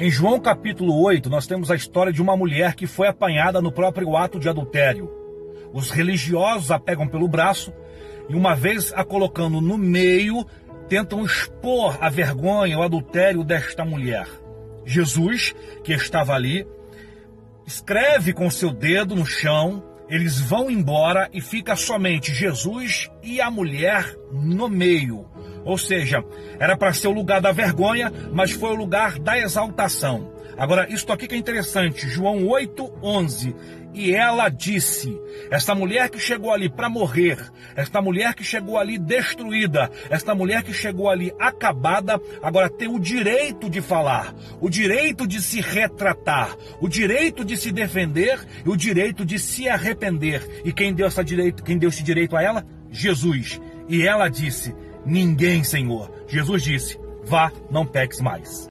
Em João capítulo 8, nós temos a história de uma mulher que foi apanhada no próprio ato de adultério. Os religiosos a pegam pelo braço e, uma vez a colocando no meio, tentam expor a vergonha, o adultério desta mulher. Jesus, que estava ali, escreve com seu dedo no chão, eles vão embora e fica somente Jesus e a mulher no meio. Ou seja, era para ser o lugar da vergonha, mas foi o lugar da exaltação. Agora, isso aqui que é interessante, João 8:11. E ela disse: Esta mulher que chegou ali para morrer, esta mulher que chegou ali destruída, esta mulher que chegou ali acabada, agora tem o direito de falar, o direito de se retratar, o direito de se defender e o direito de se arrepender. E quem deu essa direito, quem deu esse direito a ela? Jesus. E ela disse: Ninguém, Senhor. Jesus disse: Vá, não peques mais.